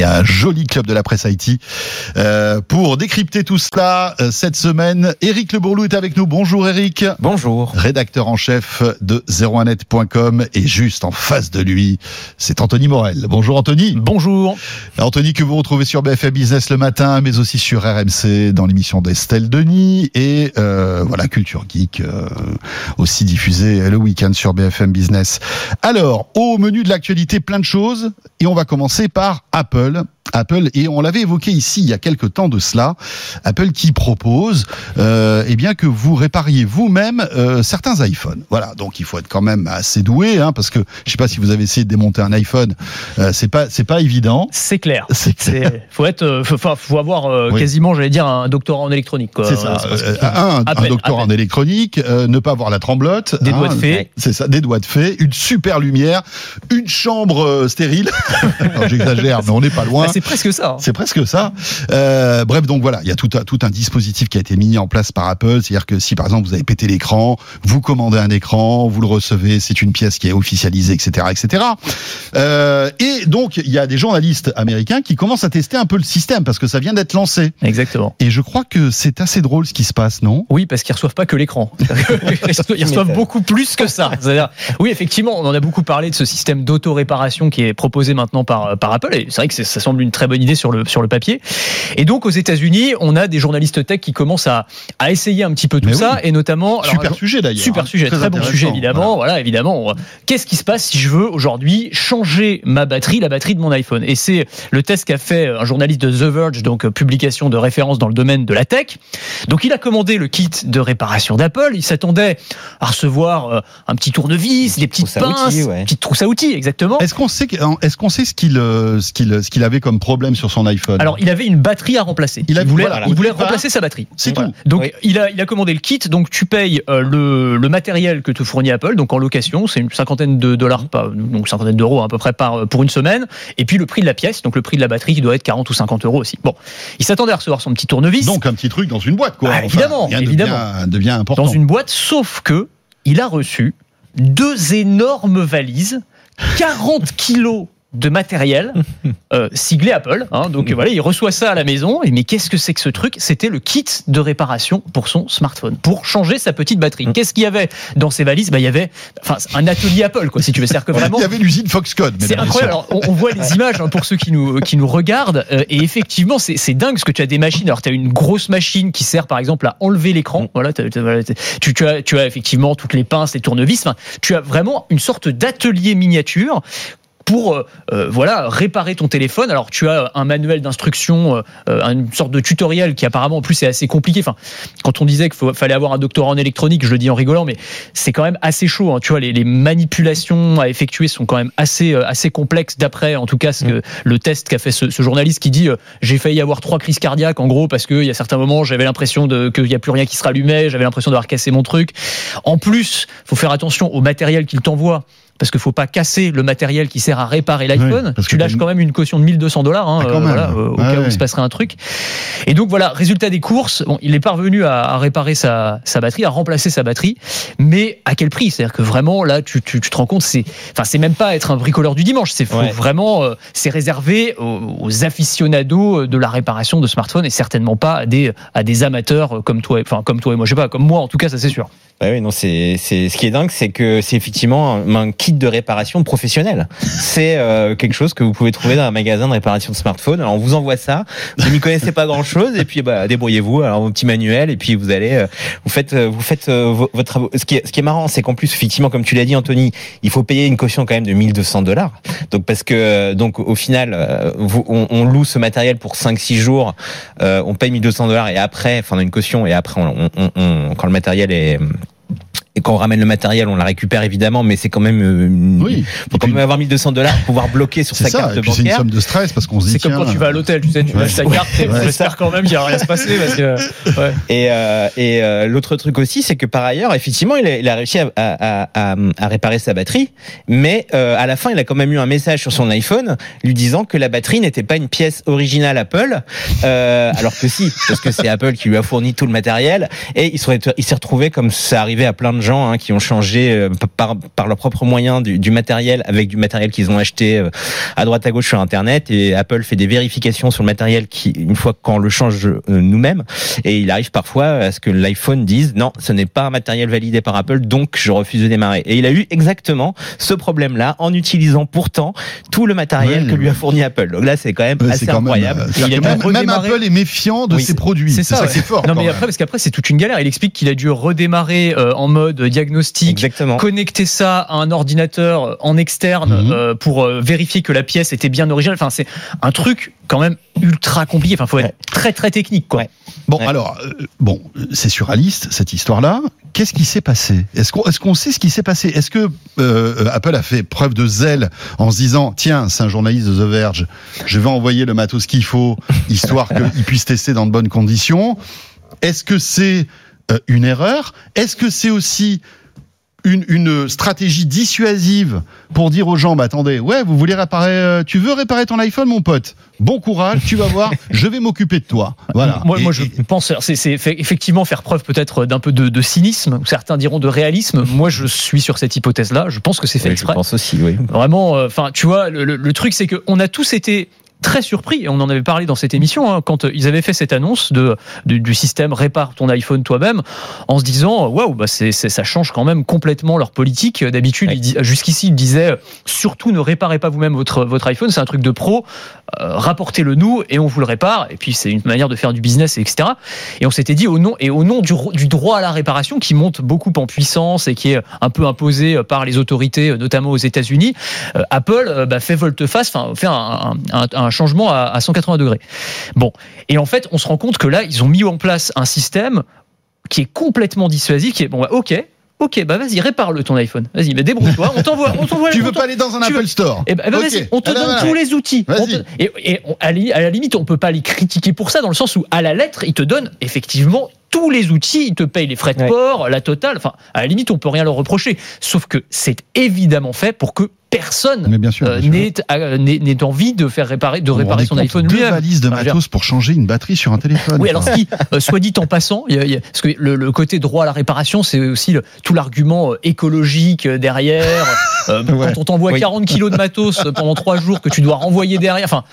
et un joli club de la presse Haïti. Euh, pour décrypter tout cela, euh, cette semaine, Eric Le Bourlou est avec nous. Bonjour Eric. Bonjour. Rédacteur en chef de 01net.com et juste en face de lui, c'est Anthony Morel. Bonjour Anthony. Bonjour. Anthony que vous retrouvez sur BFM Business le matin, mais aussi sur RMC dans l'émission d'Estelle Denis et euh, voilà Culture Geek euh, aussi diffusée le week-end sur BFM Business. Alors, au menu de l'actualité, plein de choses et on va commencer par Apple. öyle. Apple et on l'avait évoqué ici il y a quelques temps de cela. Apple qui propose, euh, eh bien que vous répariez vous-même euh, certains iPhones. Voilà, donc il faut être quand même assez doué, hein, parce que je sais pas si vous avez essayé de démonter un iPhone, euh, c'est pas c'est pas évident. C'est clair. C'est. Faut être, euh, faut, faut avoir euh, Oui. quasiment, j'allais dire, un doctorat en électronique. C'est ça. Euh, un, à en électronique, euh, ne pas avoir la tremblote. Des hein, doigts de fée. C'est ça, des doigts de fée, une super lumière, une chambre stérile. J'exagère, mais on n'est pas loin. Bah, c'est presque ça. hein. C'est presque ça. Euh, bref, donc voilà, il y a tout un, tout un dispositif qui a été mis en place par Apple. C'est-à-dire que si par exemple vous avez pété l'écran, vous commandez un écran, vous le recevez, c'est une pièce qui est officialisée, etc., etc. Euh, et donc il y a des journalistes américains qui commencent à tester un peu le système parce que ça vient d'être lancé. Exactement. Et je crois que c'est assez drôle ce qui se passe, non? Oui, parce qu'ils reçoivent pas que l'écran. Ils reçoivent beaucoup plus que ça. Oui, effectivement, on en a beaucoup parlé de ce système d'auto-réparation qui est proposé maintenant par, par Apple. Et c'est vrai que ça semble une très bonne idée sur le, sur le papier. Et donc, aux États-Unis, on a des journalistes tech qui commencent à, à essayer un petit peu tout Mais ça. Et notamment. alors, Super sujet d'ailleurs. Super hein. sujet, très, bon sujet évidemment. Voilà, évidemment. Qu'est-ce qui se passe si je veux aujourd'hui changer ma batterie, la batterie de mon iPhone? Et c'est le test qu'a fait un journaliste de The Verge, donc euh, publication de référence dans le domaine de la tech. Donc il a commandé le kit de réparation d'Apple. Il s'attendait à recevoir euh, un petit tournevis, des petites pinces, ouais. une petite trousse à outils, exactement. Est-ce qu'on sait, est-ce qu'on sait ce qu'il, euh, ce qu'il, ce qu'il avait comme problème sur son iPhone Alors, il avait une batterie à remplacer. Il a- voulait, voilà, il voulait remplacer sa batterie. c'est Voilà. tout. Donc, Oui. il, a, il a commandé le kit. Donc, tu payes euh, le, le matériel que te fournit Apple, donc en location. C'est une cinquantaine de dollars, pas, donc cinquantaine d'euros à peu près par, pour une semaine. Et puis, le prix de la pièce, donc le prix de la batterie qui doit être 40 ou 50 euros aussi. Bon, il s'attendait à recevoir son petit tournevis Donc un petit truc dans une boîte, quoi. Ah, évidemment, rien évidemment. Devient, devient important. dans une boîte, sauf que il a reçu deux énormes valises, 40 kilos de matériel euh, siglé Apple. hein. donc voilà, il reçoit ça à la maison. Et mais qu'est-ce que c'est que ce truc? C'était le kit de réparation pour son smartphone, pour changer sa petite batterie. Qu'est-ce qu'il y avait dans ces valises? Bah, il y avait, enfin, un atelier Apple, quoi, si tu veux. C'est-à-dire que vraiment, Il y avait l'usine Foxconn. c'est incroyable. Alors, on, on voit les images hein, pour ceux qui nous qui nous regardent euh, et effectivement c'est c'est dingue parce que tu as des machines. Alors tu as une grosse machine qui sert par exemple à enlever l'écran. Voilà, t'as- voilà, tu, tu as tu as effectivement toutes les pinces, les tournevis. Enfin, tu as vraiment une sorte d'atelier miniature pour euh, euh, voilà réparer ton téléphone. Alors tu as un manuel d'instruction, euh, euh, une sorte de tutoriel qui apparemment en plus est assez compliqué. Enfin, quand on disait qu'il fallait avoir un doctorat en électronique, je le dis en rigolant, mais c'est quand même assez chaud. hein. Tu vois, les, les manipulations à effectuer sont quand même assez euh, assez complexes. D'après, en tout cas, ce que le test qu'a fait ce, ce journaliste qui dit, euh, j'ai failli avoir trois crises cardiaques en gros parce qu'il y a certains moments j'avais l'impression qu'il y a plus rien qui se rallumait, j'avais l'impression d'avoir cassé mon truc. En plus, faut faire attention au matériel qu'il t'envoie. Parce qu'il faut pas casser le matériel qui sert à réparer l'iPhone. Oui, parce tu que lâches quand même une caution de 1200 dollars, hein, Ah, euh, voilà, euh, au Ouais, cas où il se passerait un truc. Et donc voilà, résultat des courses, bon, il est parvenu à, à réparer sa, sa batterie, à remplacer sa batterie, mais à quel prix? C'est-à-dire que vraiment là, tu, tu, tu te rends compte, c'est, enfin, c'est même pas être un bricoleur du dimanche, c'est Ouais. vraiment, euh, c'est réservé aux, aux aficionados de la réparation de smartphones et certainement pas à des à des amateurs comme toi, et- enfin comme toi et moi, je sais pas, comme moi en tout cas, ça c'est sûr. Ouais, oui, non, c'est, c'est, ce qui est dingue, c'est que c'est effectivement un, un kit de réparation professionnel. C'est euh, quelque chose que vous pouvez trouver dans un magasin de réparation de smartphone. Alors, on vous envoie ça. Vous n'y connaissez pas grand chose, et puis, bah, débrouillez-vous. Alors, vos petits manuels, et puis vous allez, euh, vous faites, euh, vous faites euh, vos- votre. Ce qui est, ce qui est marrant, c'est qu'en plus, effectivement, comme tu l'as dit, Anthony, il faut payer une caution quand même de 1200 dollars. Donc, parce que, euh, donc, au final, euh, vous, on, on loue ce matériel pour 5-6 jours, euh, on paye 1200 dollars, et après, enfin, on a une caution, et après, on, on, on- quand le matériel est et quand on ramène le matériel, on la récupère évidemment, mais c'est quand même. euh, Oui. faut quand même avoir 1200 dollars pour pouvoir bloquer sur sa ça. carte Et puis c'est une somme de stress parce qu'on se dit. C'est comme quand tu vas à l'hôtel, tu sais, tu Ouais. lâches ta carte et Ouais. j'espère quand même qu'il va rien se passer parce que. ouais. Et, euh, et euh, l'autre truc aussi, c'est que par ailleurs, effectivement, il a, il a réussi à, à, à, à réparer sa batterie, mais euh, à la fin, il a quand même eu un message sur son iPhone lui disant que la batterie n'était pas une pièce originale Apple, euh, alors que si, parce que c'est Apple qui lui a fourni tout le matériel, et il s'est retrouvé comme ça arrivait à plein de de gens hein, qui ont changé euh, par, par leurs propres moyens du, du matériel avec du matériel qu'ils ont acheté euh, à droite à gauche sur Internet. Et Apple fait des vérifications sur le matériel qui, une fois qu'on le change euh, nous-mêmes, et il arrive parfois à ce que l'iPhone dise non, ce n'est pas un matériel validé par Apple, donc je refuse de démarrer. Et il a eu exactement ce problème-là en utilisant pourtant tout le matériel Ouais, que lui a fourni Apple. Donc là, c'est quand même assez c'est quand même, incroyable. euh, Il a même, même redémarrer. Apple est méfiant de Oui, ses produits. C'est C'est ça, ça ouais. fort. Non, mais même. après, parce qu'après, c'est toute une galère. Il explique qu'il a dû redémarrer euh, en mode diagnostic, Exactement. connecter ça à un ordinateur en externe Mhm. euh, pour euh, vérifier que la pièce était bien originale. Enfin, c'est un truc quand même ultra compliqué. Enfin, faut être Ouais. très très technique, quoi. Ouais. Bon, Ouais. alors, euh, bon, c'est surréaliste cette histoire-là. Qu'est-ce qui s'est passé? Est-ce qu'on est qu'on sait ce qui s'est passé? Est-ce que euh, Apple a fait preuve de zèle en se disant tiens, c'est un journaliste de The Verge, je vais envoyer le matos qu'il faut, histoire qu'il puisse tester dans de bonnes conditions? Est-ce que c'est euh, une erreur Est-ce que c'est aussi une, une stratégie dissuasive pour dire aux gens, bah attendez, ouais, vous voulez réparer, euh, tu veux réparer ton iPhone, mon pote? Bon courage, tu vas voir, je vais m'occuper de toi. Voilà. Moi, Et- moi, je et- pense, c'est effectivement faire preuve peut-être d'un peu de, de cynisme, ou certains diront de réalisme. Moi, je suis sur cette hypothèse-là. Je pense que c'est fait Oui, je exprès. pense aussi, oui. Vraiment, euh, enfin, tu vois, le, le- le truc, c'est qu'on a tous été très surpris, et on en avait parlé dans cette émission, hein, quand euh, ils avaient fait cette annonce de, du, du système répare ton iPhone toi-même, en se disant, waouh, bah c'est, ça change quand même complètement leur politique. D'habitude, Ouais. ils dis- jusqu'ici, ils disaient, surtout ne réparez pas vous-même votre, votre iPhone, c'est un truc de pro, euh, rapportez-le nous et on vous le répare. Et puis, c'est une manière de faire du business, etc. Et on s'était dit, au nom, et au nom du, ro- du droit à la réparation, qui monte beaucoup en puissance et qui est un peu imposé par les autorités, notamment aux États-Unis, euh, Apple euh, bah, fait volte-face, enfin fait un changement à, à 180 degrés. Bon, et en fait, on se rend compte que là, ils ont mis en place un système qui est complètement dissuasif, qui est bon, bah, ok. Ok, bah vas-y, répare-le ton iPhone. Vas-y, mais débrouille-toi. On t'envoie, on t'envoie. Tu veux pas aller dans un tu Apple veux- Store eh ben, ben, Ok. vas-y, on te Ah, donne tous les outils. Vas-y. On te- Et, et on- à, la, à la limite, on peut pas les critiquer pour ça, dans le sens où, à la lettre, ils te donnent effectivement tous les outils, ils te payent les frais de Ouais. port, la totale. Enfin, à la limite, on peut rien leur reprocher. Sauf que c'est évidemment fait pour que personne n'ait euh, envie de faire réparer, de réparer son iPhone Deux lui-même. valises de matos pour changer une batterie sur un téléphone. oui, alors ce qui, euh, soit dit en passant, il y a- il y a- parce que le, le côté droit à la réparation, c'est aussi le- tout l'argument euh, écologique derrière. Euh, Ouais. Quand on t'envoie Oui. 40 kilos de matos pendant trois jours que tu dois renvoyer derrière, enfin,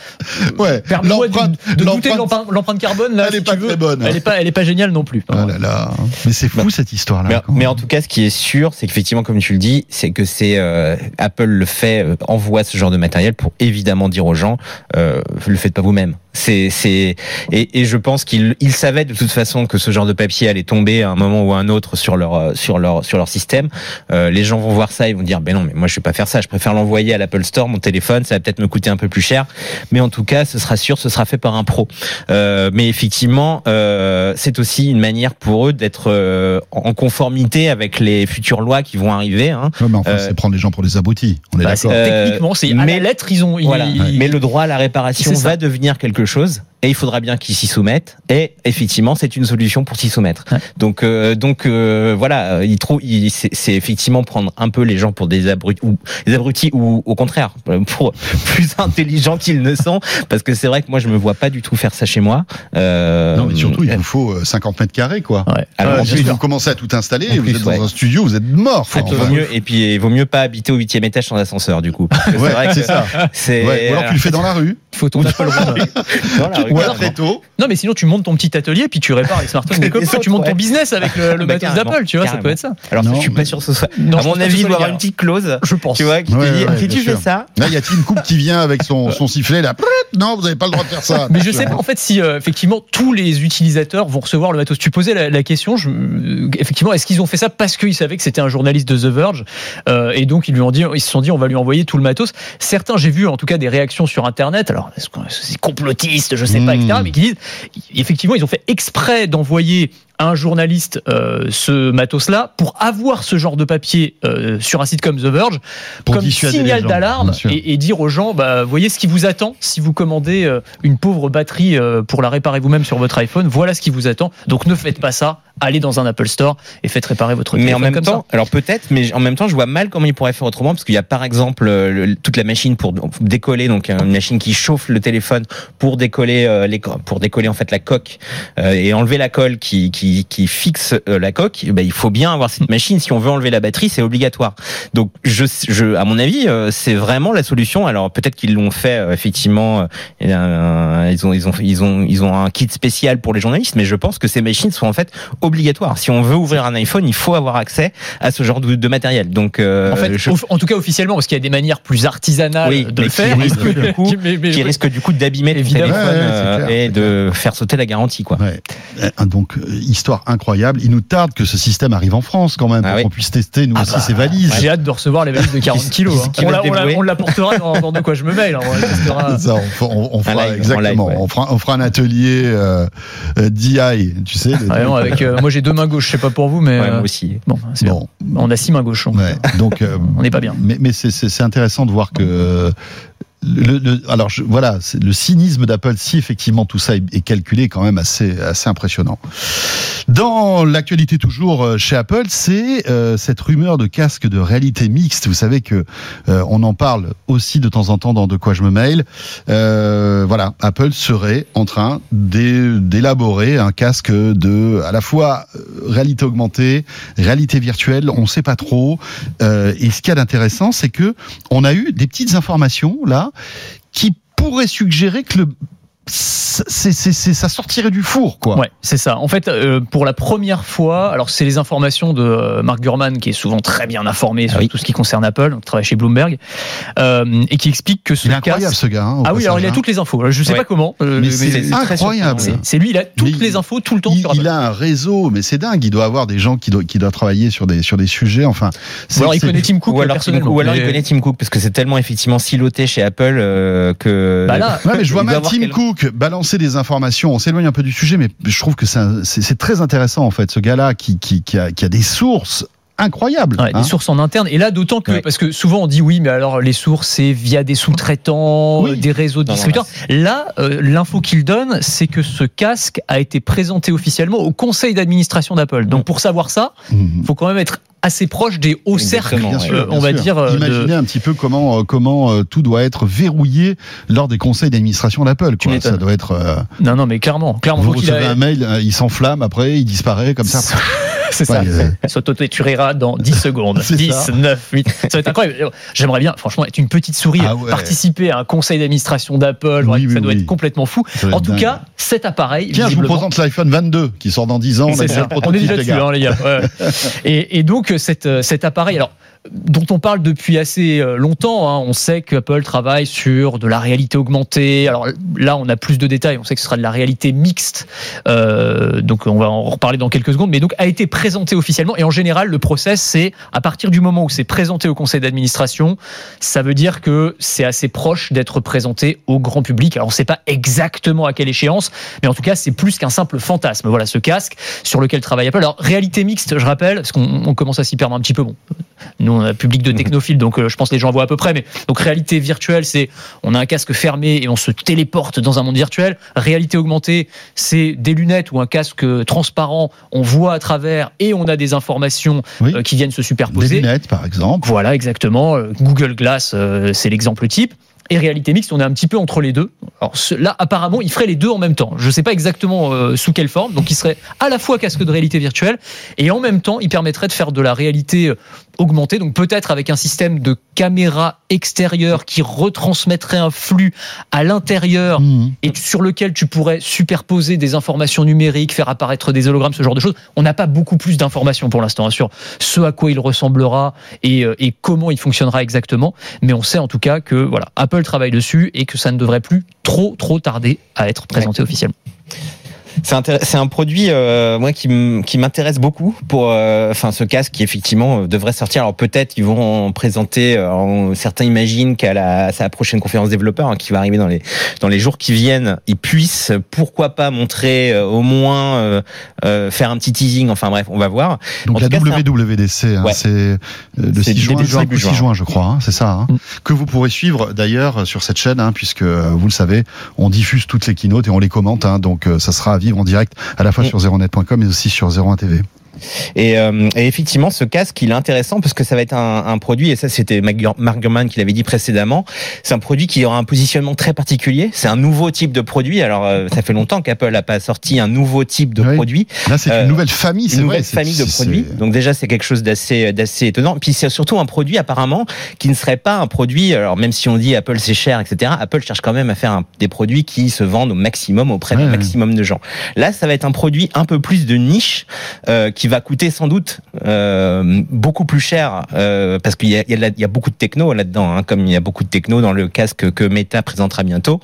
Ouais. permets-moi de, L'empreinte- de douter de l'empreinte- carbone. Là, Elle est si pas tu veux. très bonne. Elle est pas, elle est pas géniale non plus. Ah là là. Mais c'est fou cette histoire-là. Mais, en tout cas, ce qui est sûr, c'est qu'effectivement, comme tu le dis, c'est que c'est euh, Apple le fait, euh, envoie ce genre de matériel pour évidemment dire aux gens, euh, le faites pas vous-même. C'est, c'est, et, et je pense qu'ils ils savaient de toute façon que ce genre de papier allait tomber à un moment ou à un autre sur leur, euh, sur leur, sur leur système. Euh, les gens vont voir ça, ils vont dire, ben non, mais moi je vais pas faire ça. Je préfère l'envoyer à l'Apple Store, mon téléphone, ça va peut-être me coûter un peu plus cher, mais en tout cas, ce sera sûr, ce sera fait par un pro. Euh, mais effectivement, euh, c'est aussi une manière pour eux d'être euh, en conformité avec les futures lois qui vont arriver. Hein. Ouais, mais enfin, euh, c'est prendre les gens pour des abrutis. On est Bah, d'accord. Euh, techniquement, c'est mais- la lettre, ils ont. ils- Voilà. ils- Mais le droit à la réparation va devenir quelque chose. Et il faudra bien qu'ils s'y soumettent. Et effectivement, c'est une solution pour s'y soumettre. Ouais. Donc, euh, donc euh, voilà, il trouve, il, c'est, c'est effectivement prendre un peu les gens pour des abrutis ou des abrutis ou au contraire euh, pour plus intelligents qu'ils ne sont. Parce que c'est vrai que moi, je me vois pas du tout faire ça chez moi. Euh, Non, mais surtout, il vous faut euh, 50 mètres carrés, quoi. Ouais. alors, Ouais, en si plus, vous commencez à tout installer, en vous plus, êtes dans ouais. un studio, vous êtes mort. Puis, vaut Enfin, mieux, et puis il vaut mieux pas habiter au huitième étage sans ascenseur du coup. C'est vrai que c'est ça. Ou alors tu le fais dans la rue, Il faut ton Apple One. Dans la rue, ou alors- très tôt. Non, mais sinon, tu montes ton petit atelier, puis tu répares les smartphones des copains, tu montes ton ouais. business avec le, le Bah, matos d'Apple, tu vois, ça peut être ça. Alors Non, je suis mais- pas sûr que ce soit. Non, à mon avis, il doit y avoir une petite clause. Je pense. Tu vois, qui Ouais, te dit, ouais, si tu fais ça, Là, y a-t-il une coupe qui vient avec son, son sifflet là Non, vous n'avez pas le droit de faire ça. Mais je sais pas en fait si euh, effectivement tous les utilisateurs vont recevoir le matos. Tu posais la, la question, je, euh, effectivement, est-ce qu'ils ont fait ça parce qu'ils savaient que c'était un journaliste de The Verge euh, et donc ils lui ont dit, ils se sont dit, on va lui envoyer tout le matos. Certains, j'ai vu en tout cas des réactions sur Internet. Alors est-ce que c'est complotiste, je sais pas, Mm. etc. Mais qui disent, effectivement, ils ont fait exprès d'envoyer à un journaliste euh, ce matos-là pour avoir ce genre de papier euh, sur un site comme The Verge Pour comme signal d'alarme et, et dire aux gens, bah, voyez ce qui vous attend si vous commandez euh, une pauvre batterie euh, pour la réparer vous-même sur votre iPhone. Voilà ce qui vous attend. Donc ne faites pas ça. allez dans un Apple Store et faites réparer votre Mais téléphone en même comme temps, alors peut-être, mais en même temps, je vois mal comment ils pourraient faire autrement, parce qu'il y a par exemple euh, le- toute la machine pour décoller, donc une machine qui chauffe le téléphone pour décoller euh, les pour décoller en fait la coque euh, et enlever la colle qui qui, qui fixe euh, la coque. eh ben, il faut bien avoir cette machine. Si on veut enlever la batterie, c'est obligatoire. Donc je, je à mon avis, euh, c'est vraiment la solution. Alors peut-être qu'ils l'ont fait euh, effectivement. euh, ils ont ils ont ils ont ils ont un kit spécial pour les journalistes, mais je pense que ces machines sont en fait obligatoires. Si on veut ouvrir un iPhone, il faut avoir accès à ce genre de, de matériel. Donc euh, En fait, je- au- en tout cas officiellement, parce qu'il y a des manières plus artisanales Oui, de le qui faire. risquent du coup- Mais- mais- qui risque du coup d'abîmer le Évidemment. téléphone Ouais, ouais, c'est euh, clair, et de faire sauter la garantie quoi. Ouais. Donc, euh, histoire incroyable. Il nous tarde que ce système arrive en France quand même, Ah pour oui. qu'on puisse tester nous Ah aussi bah, ces valises. J'ai hâte de recevoir les valises de 40 Qui- kilos. hein. On la, on la- on la portera dans, dans de quoi je me mail. hein. On. Ça, fera- on- on fera live, en exactement. live, ouais. on, fera, on fera un atelier euh, euh, DI, tu sais. non, avec, euh, moi j'ai deux mains gauches, je sais pas pour vous, mais Ouais, euh, moi aussi. bon, c'est bien. Bon, On a six mains gauches. donc, ouais. Donc, euh, On n'est pas bien. Mais, mais c'est- c'est c'est intéressant de voir que. Le, le- alors je, voilà, le cynisme d'Apple, si effectivement tout ça est, est calculé, quand même assez assez impressionnant. Dans l'actualité toujours euh, chez Apple, c'est euh, cette rumeur de casque de réalité mixte. Vous savez que euh, on en parle aussi de temps en temps dans De quoi je me mail. Euh, voilà, Apple serait en train d'é- d'élaborer un casque de à la fois euh, réalité augmentée, réalité virtuelle. On ne sait pas trop. Euh, et ce qu'il y a d'intéressant, c'est que on a eu des petites informations là qui pourraient suggérer que le c'est, c'est, c'est, ça sortirait du four, quoi. Ouais, c'est ça. En fait, euh, pour la première fois, alors c'est les informations de euh, Mark Gurman qui est souvent très bien informé sur Ah oui. tout ce qui concerne Apple, donc travaille chez Bloomberg, euh, et qui explique que ce Il est incroyable casque. ce gars. hein, Ah oui, alors il a hein. toutes les infos. Je sais Ouais. pas comment, euh, Mais c'est incroyable. c'est- lui, il a toutes Mais les infos tout le temps Il, sur Apple. il a un réseau, mais c'est dingue. Il doit avoir des gens qui doivent, qui travailler sur des, sur des sujets. Enfin, c'est, Ou alors il connaît Tim Cook ou alors, Tim, personnellement. ou alors il connaît Tim Cook parce que c'est tellement effectivement siloté chez Apple euh, que Bah là, Ouais, mais je vois mal Tim quel- Cook balancer des informations. On s'éloigne un peu du sujet, mais je trouve que c'est, très intéressant en fait. Ce gars-là qui, qui a des sources incroyables. Ouais, hein. des sources en interne. Et là, d'autant que, Ouais. parce que souvent on dit oui, mais alors les sources, c'est via des sous-traitants, Oui. euh, des réseaux de Non, non, distributeurs. Là, euh, l'info qu'il donne, c'est que ce casque a été présenté officiellement au conseil d'administration d'Apple. Donc pour savoir ça, Mhm. faut quand même être assez proche des hauts cercles, Bien sûr, bien on va sûr. dire. euh, de- Imaginez un petit peu comment comment tout doit être verrouillé lors des conseils d'administration d'Apple. Ça doit être. euh, Non, non, mais clairement, clairement. vous recevez a- un mail, il s'enflamme après, il disparaît comme ça. C'est ça. Euh, S'auto-détruira dans 10 secondes. C'est 10, ça. 9, 8. Ça va être incroyable. J'aimerais bien, franchement, être une petite souris, Ah ouais. participer à un conseil d'administration d'Apple. Oui, ça oui, doit être complètement fou. En tout dingue. cas, cet appareil. Tiens, je vous présente l'iPhone 22 qui sort dans 10 ans. On a C'est déjà le On est déjà les gars. hein, les gars. Ouais. et, et donc cet, euh, cet appareil, alors dont on parle depuis assez euh, longtemps, hein, on sait qu'Apple travaille sur de la réalité augmentée. Alors là, on a plus de détails. On sait que ce sera de la réalité mixte. Euh, donc on va en reparler dans quelques secondes. Mais donc a été présenté officiellement. Et en général, le process, c'est à partir du moment où c'est présenté au conseil d'administration, ça veut dire que c'est assez proche d'être présenté au grand public. Alors on ne sait pas exactement à quelle échéance, mais en tout cas, c'est plus qu'un simple fantasme. Voilà ce casque sur lequel travaille Apple. Alors réalité mixte, je rappelle, parce qu'on on commence à s'y perdre un petit peu. Nous on a un public de technophiles, donc euh, je pense que les gens voient à peu près. Mais donc réalité virtuelle, c'est on a un casque fermé et on se téléporte dans un monde virtuel. Réalité augmentée, c'est des lunettes ou un casque transparent, on voit à travers et on a des informations Oui. euh, qui viennent se Des superposer. lunettes, par exemple. Voilà, exactement. Euh, Google Glass, euh, c'est l'exemple type. Et réalité mixte, on est un petit peu entre les deux. Alors là, apparemment, il ferait les deux en même temps. Je ne sais pas exactement euh, sous quelle forme. Donc, il serait à la fois casque de réalité virtuelle et en même temps, il permettrait de faire de la réalité euh, augmentée. Donc, peut-être avec un système de caméra extérieure qui retransmettrait un flux à l'intérieur Mhm. et sur lequel tu pourrais superposer des informations numériques, faire apparaître des hologrammes, ce genre de choses. On n'a pas beaucoup plus d'informations pour l'instant hein, sur ce à quoi il ressemblera et, euh, et comment il fonctionnera exactement. Mais on sait en tout cas que voilà, Apple travaille dessus et que ça ne devrait plus trop trop tarder à être présenté officiellement. C'est un produit euh, moi qui m'intéresse beaucoup pour euh, enfin ce casque qui effectivement euh, devrait sortir. Alors peut-être ils vont en présenter euh, en- certains imaginent qu'à la à sa prochaine conférence développeur hein, qui va arriver dans les dans les jours qui viennent, ils puissent pourquoi pas montrer euh, au moins euh, euh, faire un petit teasing. Enfin bref, on va voir. Donc En la cas, WWDC, hein, Ouais. c'est le C'est 6 juin, début juin, 5 ou 6 juin. je crois, hein, c'est ça, hein, Mm. que vous pourrez suivre d'ailleurs sur cette chaîne, hein, puisque euh, vous le savez, on diffuse toutes les keynotes et on les commente, hein, donc euh, ça sera à vivre en direct à la fois Mm. sur 01net.com et aussi sur 01 TV. Et, euh, et effectivement, ce casque, il est intéressant parce que ça va être un, un produit, et ça c'était Mark Gur- Mark Gurman qui l'avait dit précédemment, c'est un produit qui aura un positionnement très particulier, c'est un nouveau type de produit, alors euh, ça fait longtemps qu'Apple n'a pas sorti un nouveau type de Oui. produit, Là, c'est Euh, une nouvelle famille, c'est une nouvelle famille de produits. Donc déjà, c'est quelque chose d'assez d'assez étonnant. Puis c'est surtout un produit apparemment qui ne serait pas un produit. Alors même si on dit Apple c'est cher, etc. Apple cherche quand même à faire un- des produits qui se vendent au maximum auprès Ouais, du ouais. maximum de gens. Là, ça va être un produit un peu plus de niche euh, va coûter sans doute euh, beaucoup plus cher euh, parce qu'il y a beaucoup de techno là-dedans, hein, comme il y a beaucoup de techno dans le casque que Meta présentera bientôt.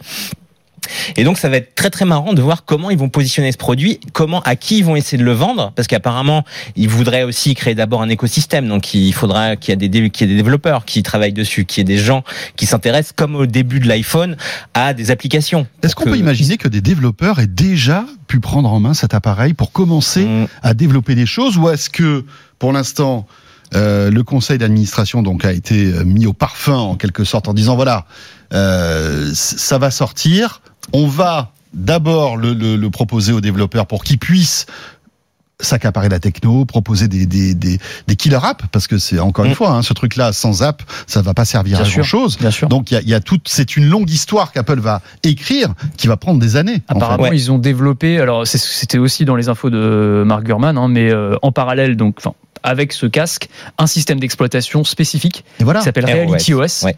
Et donc ça va être très très marrant de voir comment ils vont positionner ce produit, comment à qui ils vont essayer de le vendre, parce qu'apparemment ils voudraient aussi créer d'abord un écosystème, donc il faudra qu'il y ait des dé- qu'il y ait des développeurs qui travaillent dessus, qu'il y ait des gens qui s'intéressent, comme au début de l'iPhone, à des applications. Est-ce qu'on Que- peut imaginer que des développeurs aient déjà pu prendre en main cet appareil pour commencer Mm. à développer des choses ou est-ce que pour l'instant euh, le conseil d'administration donc a été euh, mis au parfum en quelque sorte en disant voilà euh, ça va sortir on va d'abord le, le- le proposer aux développeurs pour qu'ils puissent s'accaparer la techno, proposer des, des, des, des killer apps, parce que c'est encore une Mm. fois, hein, ce truc-là, sans app, ça va pas servir Bien à sûr. grand chose. Bien sûr. Donc il y a, il y a tout, c'est une longue histoire qu'Apple va écrire, qui va prendre des années. en fait. Apparemment, Ouais. ils ont développé. Alors, c'était aussi dans les infos de Mark Gurman, hein, mais euh, en parallèle, donc, enfin, avec ce casque, un système d'exploitation spécifique voilà. qui s'appelle Reality OS, ouais.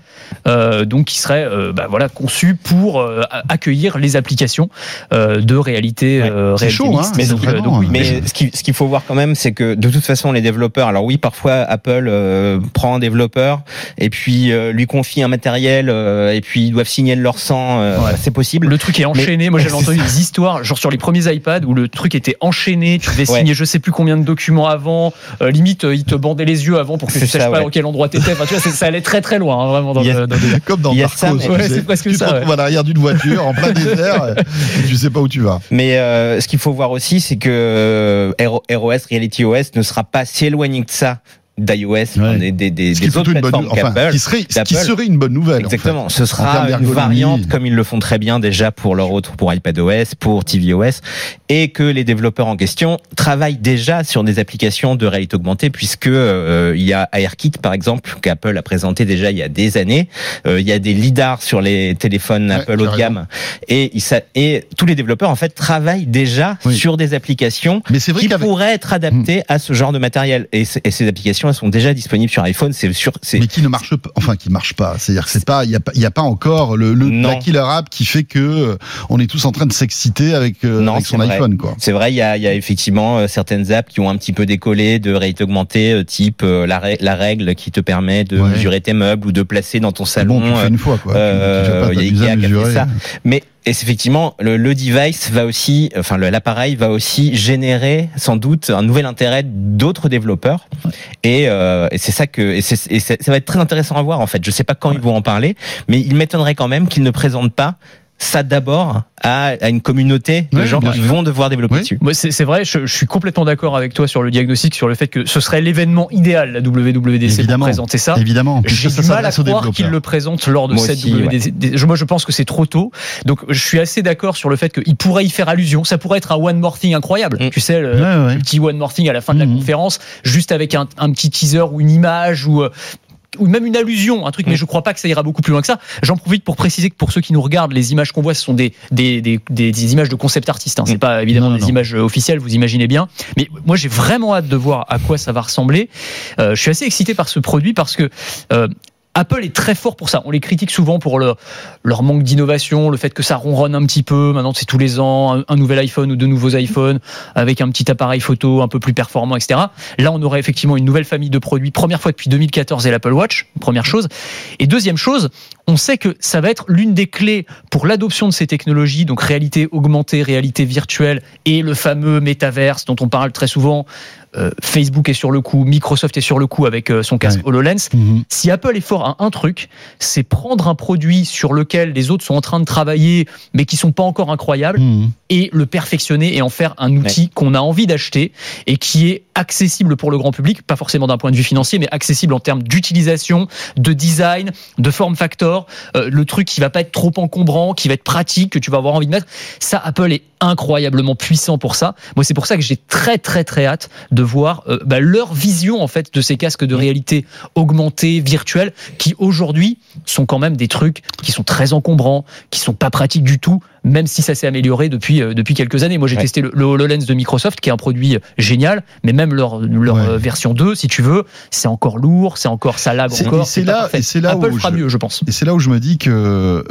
euh, donc qui serait euh, bah, voilà conçu pour euh, accueillir les applications euh, de réalité, Ouais. euh, C'est réalité chaud, hein, mais donc, vraiment, donc oui, hein. Mais Mais- ce qu'il faut voir quand même, c'est que de toute façon, les développeurs, alors oui, parfois Apple euh, prend un développeur et puis euh, lui confie un matériel euh, et puis ils doivent signer de leur sang, euh, Ouais. c'est possible. Le truc est enchaîné. Moi, j'avais entendu des histoires, genre sur les premiers iPads, où le truc était enchaîné. Tu devais Ouais. signer je sais plus combien de documents avant. Euh, limite, euh, ils te bandaient les yeux avant pour que tu saches ça, pas ouais. dans quel endroit t'étais. Enfin, tu vois, c'est- ça allait très très loin, hein, vraiment. Dans Il a- le- dans Comme dans Il Narcos, tu Ouais, c'est presque tu ça, te retrouves à l'arrière d'une voiture en plein désert et tu sais pas où tu vas. Mais euh, ce qu'il faut voir aussi, c'est que euh, RO- ROS, Reality OS ne sera pas si éloigné que ça d'iOS, enfin, des, des, des, autres plateformes enfin, serait, ce qui serait une bonne nouvelle. en fait. Exactement. Ce sera une variante comme ils le font très bien déjà pour leur autre, pour iPadOS, pour tvOS, et que les développeurs en question travaillent déjà sur des applications de réalité augmentée, puisque euh, il y a AirKit par exemple qu'Apple a présenté déjà il y a des années. Euh, il y a des lidars sur les téléphones Ouais, Apple haut de gamme, et, et tous les développeurs en fait travaillent déjà Oui. sur des applications Mais qui pourraient être adaptées à ce genre de matériel. Et, et ces applications, elles sont déjà disponibles sur iPhone. C'est sûr. Mais qui ne marche pas, enfin qui ne marche pas. C'est-à-dire que c'est pas, il y a y a pas encore le, le la killer app qui fait que euh, on est tous en train de s'exciter avec, euh, Non, avec son vrai. iPhone, quoi. C'est vrai, il y a, il y a effectivement euh, certaines apps qui ont un petit peu décollé de réalité augmentée, euh, type euh, la, la règle qui te permet de Ouais. mesurer tes meubles ou de placer dans ton Mais salon. bon, tu fais une fois, quoi. Tu- euh, tu, pas il y a Ikea qui a fait ça. Mais et c'est effectivement, le, le device va aussi, enfin l'appareil va aussi générer sans doute un nouvel intérêt d'autres développeurs. Et, euh, et c'est ça que et, c'est- et ça va être très intéressant à voir en fait. Je sais pas quand ils vont en parler, mais il m'étonnerait quand même qu'ils ne présentent pas ça d'abord à, à une communauté de gens qui vont devoir développer Oui. dessus. Moi, c'est vrai, je, je suis complètement d'accord avec toi sur le diagnostic, sur le fait que ce serait l'événement idéal, la WWDC, Évidemment. pour présenter ça. Évidemment. J'ai ça du mal à croire qu'ils le présentent lors de Moi cette aussi, WWDC. Moi, je pense que c'est trop tôt. Donc, je suis assez d'accord sur le fait qu'il pourrait y faire allusion. Ça pourrait être un one more thing incroyable. Mm. Tu sais, le, Ouais, ouais. le petit one more thing à la fin de la Mhm. conférence, juste avec un, un petit teaser ou une image ou. Euh, ou même une allusion, un truc, mais Mm. je crois pas que ça ira beaucoup plus loin que ça. J'en profite pour préciser que pour ceux qui nous regardent, les images qu'on voit, ce sont des, des, des, des- images de concept artistes. Hein. C'est Mm. pas évidemment Non, des non. images officielles, vous imaginez bien. Mais moi, j'ai vraiment hâte de voir à quoi ça va ressembler. Euh, je suis assez excité par ce produit parce que euh, Apple est très fort pour ça. On les critique souvent pour leur, manque d'innovation, le fait que ça ronronne un petit peu. Maintenant, c'est tous les ans un, un nouvel iPhone ou deux nouveaux iPhones avec un petit appareil photo un peu plus performant, etc. Là, on aurait effectivement une nouvelle famille de produits. Première fois depuis 2014 et l'Apple Watch, première chose. Et deuxième chose, on sait que ça va être l'une des clés pour l'adoption de ces technologies, donc réalité augmentée, réalité virtuelle et le fameux métaverse dont on parle très souvent. Euh, Facebook est sur le coup, Microsoft est sur le coup avec euh, son casque Ouais. HoloLens. Mhm. Si Apple est fort à un truc, c'est prendre un produit sur lequel les autres sont en train de travailler, mais qui sont pas encore incroyables, Mhm. et le perfectionner et en faire un outil qu'on a envie d'acheter et qui est accessible pour le grand public, pas forcément d'un point de vue financier, mais accessible en termes d'utilisation, de design, de form factor, euh, le truc qui va pas être trop encombrant, qui va être pratique, que tu vas avoir envie de mettre. Ça, Apple est incroyablement puissants pour ça. Moi, c'est pour ça que j'ai très très très hâte de voir euh, bah, leur vision en fait de ces casques de réalité augmentée, virtuelle, qui aujourd'hui sont quand même des trucs qui sont très encombrants, qui sont pas pratiques du tout même si ça s'est amélioré depuis euh, depuis quelques années. Moi, j'ai Ouais. testé le, le HoloLens de Microsoft, qui est un produit génial, mais même leur leur Ouais. euh, version 2, si tu veux, c'est encore lourd, c'est encore ça lag C'est- encore. c'est là- parfait. et c'est là Apple où fera je- mieux, je pense. Et c'est là où je me dis que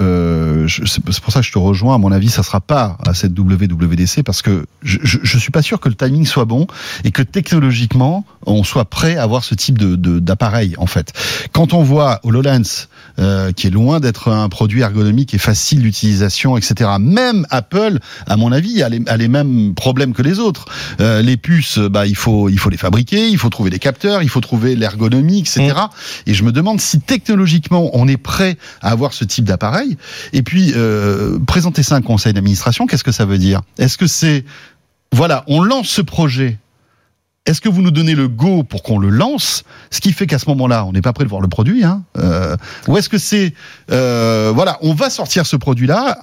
euh, c'est pour ça que je te rejoins. À mon avis, ça sera pas à cette WWDC parce que je, je, je suis pas sûr que le timing soit bon et que technologiquement on soit prêt à avoir ce type de de- d'appareil en fait. Quand on voit HoloLens euh, qui est loin d'être un produit ergonomique et facile d'utilisation, etc. Même Apple, à mon avis, a les, a les mêmes problèmes que les autres. Euh, les puces, bah il faut il faut les fabriquer, il faut trouver des capteurs, il faut trouver l'ergonomie, etc. Et je me demande si technologiquement on est prêt à avoir ce type d'appareil. Et puis euh, présenter ça à un conseil d'administration, qu'est-ce que ça veut dire? Est-ce que c'est voilà, on lance ce projet. Est-ce que vous nous donnez le go pour qu'on le lance? Ce qui fait qu'à ce moment-là, on n'est pas prêt de voir le produit. Hein euh, ou est-ce que c'est euh, voilà, on va sortir ce produit-là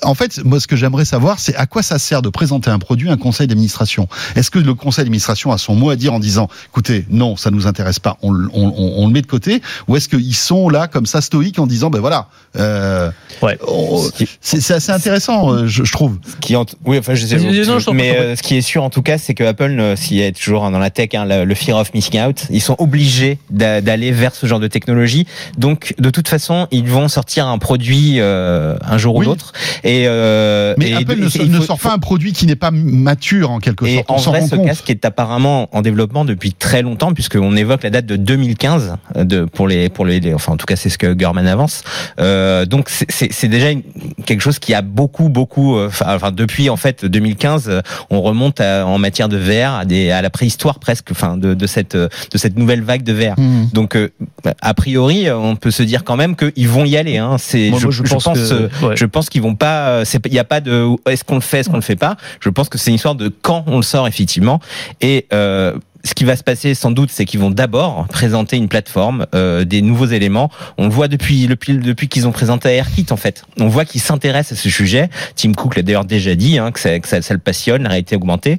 En fait, moi, ce que j'aimerais savoir, c'est à quoi ça sert de présenter un produit à un conseil d'administration? Est-ce que le conseil d'administration a son mot à dire en disant, écoutez, non, ça nous intéresse pas, on, le- on- on- on le met de côté? Ou est-ce qu'ils sont là comme ça stoïques en disant, ben voilà, euh, Ouais. on- c'est c'est assez intéressant, euh, je, je trouve. qui en- oui enfin je sais non, je mais prie. euh, ce qui est sûr en tout cas c'est que Apple euh, s'il y a toujours dans la tech hein, le, le fear of missing out ils sont obligés d'a- d'aller vers ce genre de technologie donc de toute façon ils vont sortir un produit euh, un jour Oui. ou l'autre et euh, Mais et- Apple ne, et- ne faut- sort pas un produit qui n'est pas mature en quelque et sorte. On en vrai, ce compte. casque est apparemment en développement depuis très longtemps, puisqu'on évoque la date de 2015 euh, de, pour les, pour les, les- enfin en tout cas c'est ce que Gurman avance. Euh, donc c'est- déjà une- quelque chose qui a beaucoup, beaucoup, enfin depuis en fait 2015, euh, on remonte à- en matière de VR à, des, à la préhistoire presque, enfin de, de cette de cette nouvelle vague de VR. Hmm. Donc euh, a priori, on peut se dire quand même qu'ils vont y aller. Hein. C'est, je, pense pense, que- ouais. je pense qu'ils vont pas. euh, Il n'y a pas de. Est-ce qu'on le fait, est-ce qu'on le fait pas Je pense que c'est une histoire de quand on le sort effectivement. Et euh, ce qui va se passer sans doute, c'est qu'ils vont d'abord présenter une plateforme, euh, des nouveaux éléments. On le voit depuis depuis, depuis qu'ils ont présenté AirKit en fait. On voit qu'ils s'intéressent à ce sujet. Tim Cook l'a d'ailleurs déjà dit hein, que, ça, que ça, ça le passionne, la réalité augmentée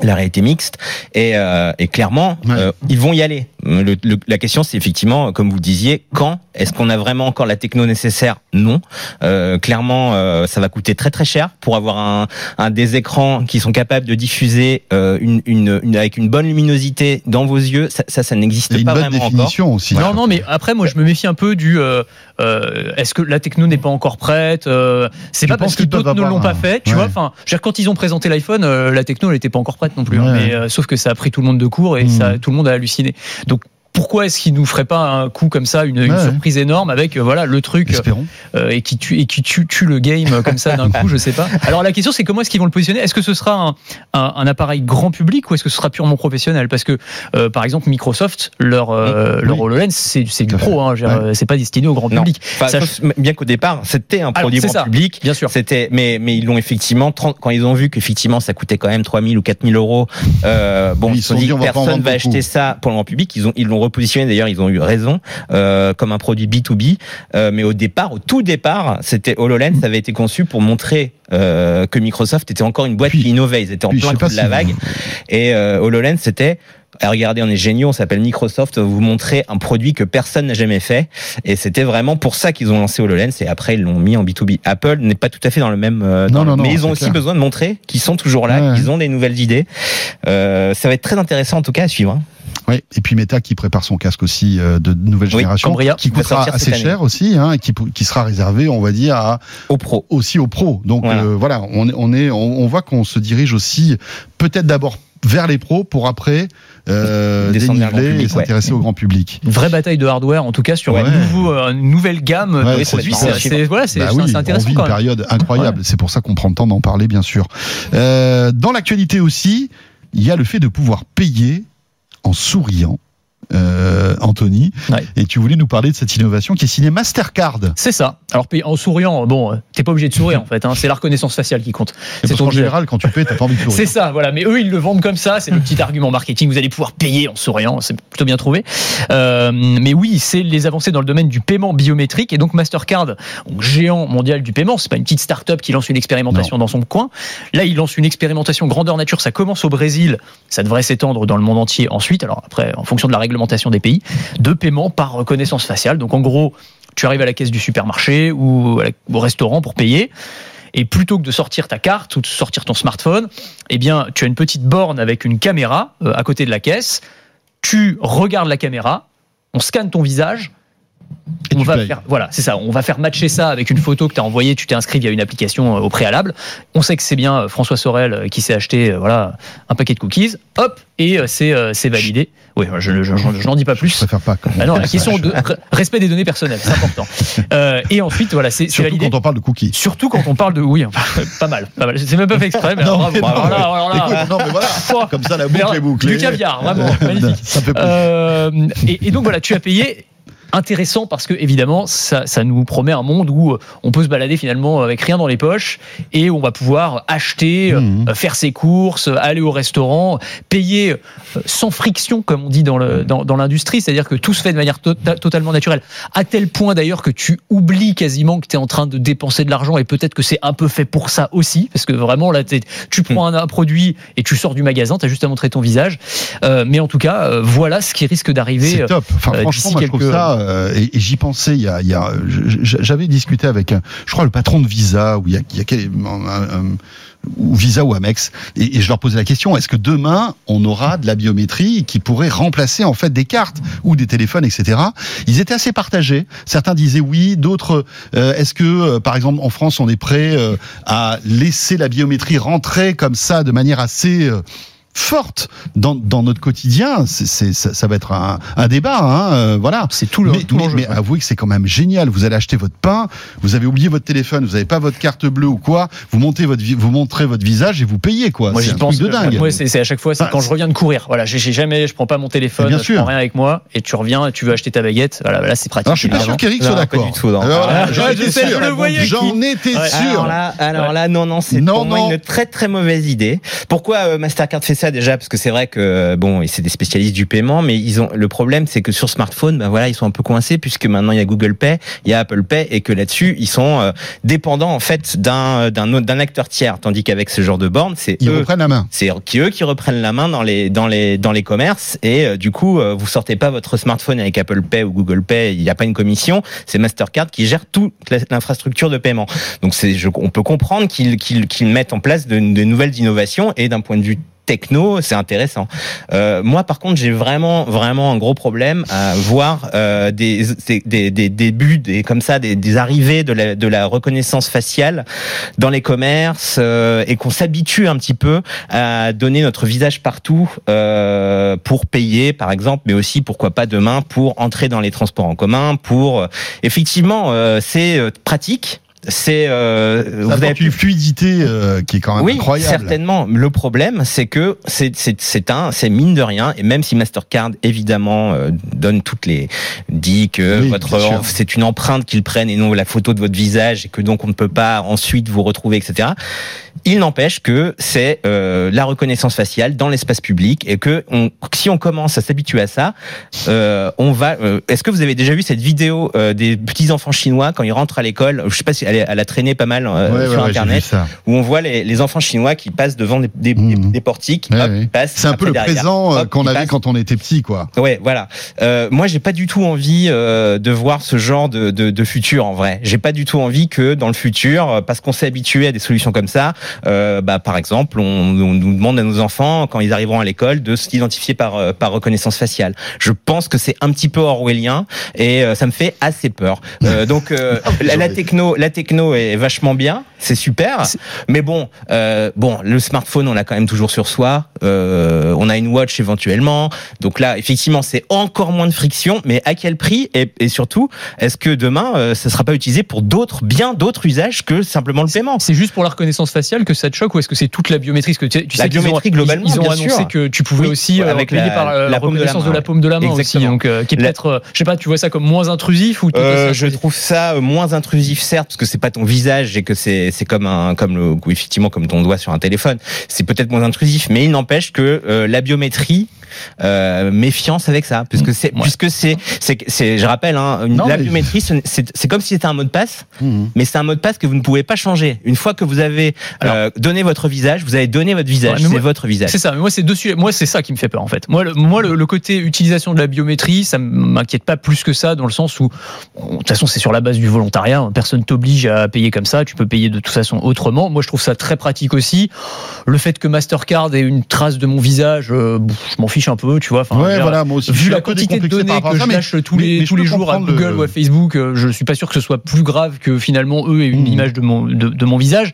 la réalité mixte et, euh, et clairement Ouais. euh, ils vont y aller. Le- le- la question c'est effectivement comme vous disiez quand est-ce qu'on a vraiment encore la techno nécessaire? Non. Euh, clairement euh, ça va coûter très très cher pour avoir un, un des écrans qui sont capables de diffuser euh, une, une, une- avec une bonne luminosité dans vos yeux. Ça ça, ça n'existe pas bonne vraiment encore. définition aussi. Non, non, mais après, moi, je me méfie un peu du. euh, euh, Est-ce que la techno n'est pas encore prête euh, C'est pas parce que d'autres ne l'ont pas fait, tu Ouais. vois. Enfin, je veux dire, quand ils ont présenté l'iPhone, euh, la techno, elle n'était pas encore prête non plus. hein, Ouais. mais euh, sauf que ça a pris tout le monde de court et Mhm. ça, tout le monde a halluciné. Donc pourquoi est-ce qu'ils nous feraient pas un coup comme ça, une, une Ouais. surprise énorme avec euh, voilà le truc Espérons. euh, et qui tue et qui tue, tue le game euh, comme ça d'un coup, je sais pas. Alors la question c'est comment est-ce qu'ils vont le positionner? Est-ce que ce sera un, un, un appareil grand public ou est-ce que ce sera purement professionnel? Parce que euh, par exemple Microsoft leur euh, leur Oui. HoloLens c'est c'est du pro, hein, euh, c'est pas destiné au grand Non. public. Enfin, Ça- sauf- bien qu'au départ c'était un produit grand ça. public. Bien sûr. C'était, mais, mais ils l'ont effectivement, 30 quand ils ont vu qu'effectivement ça coûtait quand même 3000 ou 4000 euros, euh, bon, Oui, ils ils se sont dit personne va acheter ça pour le grand public. Ils ont, ils l'ont repositionné d'ailleurs, ils ont eu raison, euh, comme un produit B2B. Euh, mais au départ, au tout départ, c'était HoloLens, ça avait été conçu pour montrer euh, que Microsoft était encore une boîte Puis- qui innovait. Ils étaient en plein coup de la si- vague. Et euh, HoloLens, c'était ah, regardez, on est géniaux, on s'appelle Microsoft, vous montrer un produit que personne n'a jamais fait. Et c'était vraiment pour ça qu'ils ont lancé HoloLens et après ils l'ont mis en B2B. Apple n'est pas tout à fait dans le même. euh, Non, non, non, mais ils ont aussi clair. besoin de montrer qu'ils sont toujours là, Ouais. qu'ils ont des nouvelles idées. Euh, ça va être très intéressant en tout cas à suivre. hein. Oui, et puis Meta qui prépare son casque aussi euh, de nouvelle Oui, génération, Cambria, qui coûtera assez cher aussi, hein, et qui, qui sera réservé, on va dire, à, Au pro. aussi aux pros. Donc Voilà. euh, voilà, on, est- on est, on, on voit qu'on se dirige aussi peut-être d'abord vers les pros pour après euh, déniveler et ouais. s'intéresser au grand public. Une vraie bataille de hardware, en tout cas sur Ouais. un nouveau, euh, une nouvelle gamme Ouais, de c'est produits. C'est voilà, Bah oui, c'est on intéressant vit une quand même. période incroyable. C'est pour ça qu'on prend le temps d'en parler, bien sûr. Euh, dans l'actualité aussi, il y a le fait de pouvoir payer en souriant euh, Anthony, Ouais. et tu voulais nous parler de cette innovation qui est signée Mastercard. C'est ça. Alors en souriant, bon, t'es pas obligé de sourire en fait. hein, c'est la reconnaissance faciale qui compte. C'est jeu. général, quand tu payes, t'as pas envie de C'est sourire. ça, voilà. Mais eux, ils le vendent comme ça. C'est le petit argument marketing. Vous allez pouvoir payer en souriant. C'est plutôt bien trouvé. Euh, mais oui, c'est les avancées dans le domaine du paiement biométrique. Et donc Mastercard, donc géant mondial du paiement, c'est pas une petite start-up qui lance une expérimentation dans son coin. Là, il lance une expérimentation grandeur nature. Ça commence au Brésil. Ça devrait s'étendre dans le monde entier ensuite. Alors après, en fonction de la des pays, de paiement par reconnaissance faciale. Donc en gros, tu arrives à la caisse du supermarché ou au restaurant pour payer. Et plutôt que de sortir ta carte ou de sortir ton smartphone, eh bien, tu as une petite borne avec une caméra euh, à côté de la caisse. Tu regardes la caméra, on scanne ton visage. Et on va payes. faire, voilà, c'est ça. On va faire matcher ça avec une photo que tu as envoyée. Tu t'es inscrit via une application euh, au préalable. On sait que c'est bien euh, François Sorel euh, qui s'est acheté, voilà, un paquet de cookies. Hop, et c'est validé. Oui, je, je, je- je n'en dis pas Je plus. préfère pas. Ah non, la question de re- respect des données personnelles, c'est important. Euh, et ensuite, voilà, c'est Surtout validé. quand on parle de cookies. Surtout quand on parle de oui, pas mal, pas mal. C'est même pas fait exprès, mais Non, bravo. mais non, Écoute, non, mais voilà. Pouah. Comme ça, la boucle est bouclée. Du caviar, vraiment, magnifique. Ça. Euh, et, et donc voilà, tu as payé. Intéressant parce que évidemment ça, ça nous promet un monde où on peut se balader finalement avec rien dans les poches et on va pouvoir acheter, Mhm. euh, faire ses courses, aller au restaurant, payer euh, sans friction comme on dit dans le dans, dans l'industrie, c'est-à-dire que tout se fait de manière tota- totalement naturelle. À tel point d'ailleurs que tu oublies quasiment que tu es en train de dépenser de l'argent et peut-être que c'est un peu fait pour ça aussi parce que vraiment là tu prends un, un produit et tu sors du magasin, tu as juste à montrer ton visage. Euh, mais en tout cas, euh, voilà ce qui risque d'arriver. C'est top. Enfin, euh, franchement, moi, je trouve quelques- ça. Euh, et j'y pensais. Il y a, j'avais discuté avec, je crois, le patron de Visa ou Visa ou Amex, et, je leur posais la question est-ce que demain on aura de la biométrie qui pourrait remplacer en fait des cartes ou des téléphones, etc. Ils étaient assez partagés. Certains disaient oui, d'autres euh, est-ce que euh, par exemple en France on est prêt à laisser la biométrie rentrer comme ça de manière assez forte dans, dans notre quotidien, c'est, c'est- ça, ça va être un, un débat, hein, euh, voilà. C'est tout le mais, tout mais- avouez que c'est quand même génial. Vous allez acheter votre pain, vous avez oublié votre téléphone, vous n'avez pas votre carte bleue ou quoi, vous montez votre, vous montrez votre visage et vous payez quoi. Moi c'est j'y un pense truc de dingue. Moi c'est c'est à chaque fois, c'est Ah, quand c'est- je reviens de courir. Voilà, j'ai j'ai jamais, je prends pas mon téléphone, Bien je sûr. prends rien avec moi, et tu reviens, tu veux acheter ta baguette. Voilà, là c'est pratique. Alors je suis pas sûr qu'Eric soit pas d'accord. du tout, non. Alors, j'en je étais sûr. Alors là, alors là, non, non, c'est pour moi une très très mauvaise idée. Pourquoi euh, Mastercard fait ça déjà Parce que c'est vrai que euh, bon, et c'est des spécialistes du paiement, mais ils ont le problème, c'est que sur smartphone, ben voilà, ils sont un peu coincés puisque maintenant il y a Google Pay, il y a Apple Pay, et que là-dessus, ils sont euh, dépendants en fait d'un d'un autre- d'un acteur tiers, tandis qu'avec ce genre de borne, c'est Ils eux reprennent la main. c'est eux qui reprennent la main dans les dans les dans les commerces et euh, du coup euh, vous sortez pas votre smartphone avec Apple Pay ou Google Pay, il n'y a pas une commission, c'est Mastercard qui gère toute l'infrastructure de paiement. Donc c'est on peut comprendre qu'ils qu'ils qu'ils mettent en place de, de nouvelles innovations et d'un point de vue techno, c'est intéressant. Euh, moi, par contre, j'ai vraiment, vraiment un gros problème à voir euh, des, des, des, débuts, des, comme ça, des, des arrivées de la, de la reconnaissance faciale dans les commerces euh, et qu'on s'habitue un petit peu à donner notre visage partout euh, pour payer, par exemple, mais aussi pourquoi pas demain pour entrer dans les transports en commun. Pour euh, effectivement, euh, c'est pratique. C'est euh, vous avez une fluidité euh, qui est quand même oui, incroyable. certainement. Le problème, c'est que c'est un c'est mine de rien et même si Mastercard évidemment euh, donne toutes les dit que Oui, votre c'est une empreinte qu'ils prennent et non la photo de votre visage et que donc on ne peut pas ensuite vous retrouver etc. Il n'empêche que c'est euh, la reconnaissance faciale dans l'espace public et que on, si on commence à s'habituer à ça, euh, on va. euh, Est-ce que vous avez déjà vu cette vidéo euh, des petits enfants chinois quand ils rentrent à l'école? Je sais pas si elle, a traîné pas mal euh, Ouais, sur ouais, internet où on voit les, les enfants chinois qui passent devant des, des, Mhm. des portiques, Ouais. C'est un peu le derrière, présent euh, qu'on avait passent. quand on était petit, quoi. Ouais, voilà. Euh, moi, j'ai pas du tout envie euh, de voir ce genre de, de, de futur en vrai. J'ai pas du tout envie que dans le futur, parce qu'on s'est habitué à des solutions comme ça, euh, bah, par exemple, on, on nous demande à nos enfants quand ils arriveront à l'école de s'identifier par euh, par reconnaissance faciale. Je pense que c'est un petit peu orwellien et euh, ça me fait assez peur. Euh, donc euh, la, la techno, la techno est vachement bien. c'est super. Mais bon, euh, bon, le smartphone, on l'a quand même toujours sur soi. Euh, on a une watch éventuellement. Donc là, effectivement, c'est encore moins de friction. Mais à quel prix et, et surtout, est-ce que demain, euh, ça sera pas utilisé pour d'autres, bien d'autres usages que simplement le paiement? C'est juste pour la reconnaissance faciale? Que ça te choque ou est-ce que c'est toute la biométrie que tu, tu La sais qu'ils ont- biométrie, globalement, ils ont annoncé sûr. que tu pouvais Oui, aussi euh, avec payer la- par euh, la la paume de la reconnaissance de la paume de la main aussi. Donc, euh, qui est peut-être, euh, je sais pas, tu vois ça comme moins intrusif ou Euh, je trouve ça euh, moins intrusif certes parce que c'est pas ton visage et que c'est c'est comme un comme le effectivement comme ton doigt sur un téléphone c'est peut-être moins intrusif mais il n'empêche que euh, la biométrie euh, méfiance avec ça puisque c'est Ouais. puisque c'est c'est c'est je rappelle hein, une- Non, la biométrie c'est c'est comme si c'était un mot de passe Mhm. mais c'est un mot de passe que vous ne pouvez pas changer une fois que vous avez euh, donné votre visage vous avez donné votre visage Ouais, c'est votre visage C'est ça, mais moi c'est deux sujets. Moi c'est ça qui me fait peur en fait. Moi, le, moi le, le côté utilisation de la biométrie, ça m'inquiète pas plus que ça dans le sens où, de toute façon c'est sur la base du volontariat. hein. Personne t'oblige à payer comme ça. Tu peux payer de toute façon autrement. Moi je trouve ça très pratique aussi. Le fait que Mastercard ait une trace de mon visage, euh, je m'en fiche un peu, tu vois. Enfin, je veux Ouais, dire, voilà, moi aussi. je Vu la quantité de données que ça, je lâche tous mais- les, mais tous les jours à le- Google ou à Facebook, euh, je suis pas sûr que ce soit plus grave que finalement eux aient une Mhm. image de mon de, de mon visage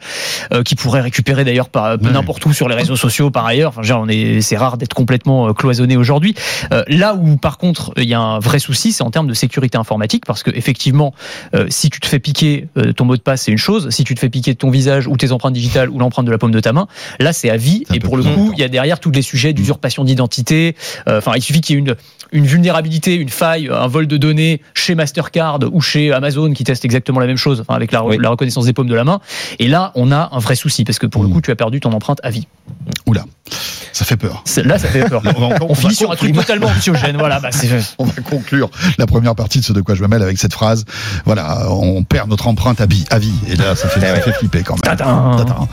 euh, qui pourrait récupérer d'ailleurs par Ouais. n'importe où sur les réseaux sociaux par ailleurs. Enfin, genre, on est c'est rare d'être complètement euh, cloisonné aujourd'hui. Euh, là où par contre il y a un vrai souci, c'est en termes de sécurité informatique parce que effectivement, euh, si tu te fais piquer ton mot de passe, c'est une chose. Si tu te fais piquer ton visage ou tes empreintes digitales ou l'empreinte de la paume de ta main, là c'est à vie. Et pour le coup, il y a derrière tous les sujets d'usurpation d'identité. Euh, Enfin, il suffit qu'il y ait une une vulnérabilité, une faille, un vol de données chez Mastercard ou chez Amazon qui testent exactement la même chose, enfin avec la, Oui. la reconnaissance des paumes de la main. Et là, on a un vrai souci parce que pour le Mm. coup, tu as perdu ton empreinte à vie. Oula, ça fait peur. Là, ça fait peur. On va- On finit sur un truc totalement anxiogène. Voilà, bah, On va conclure la première partie de ce de quoi je me mêle avec cette phrase. Voilà, on perd notre empreinte à vie. À vie. Et là, ça fait, Eh ça fait flipper quand même. Tadam. Tadam.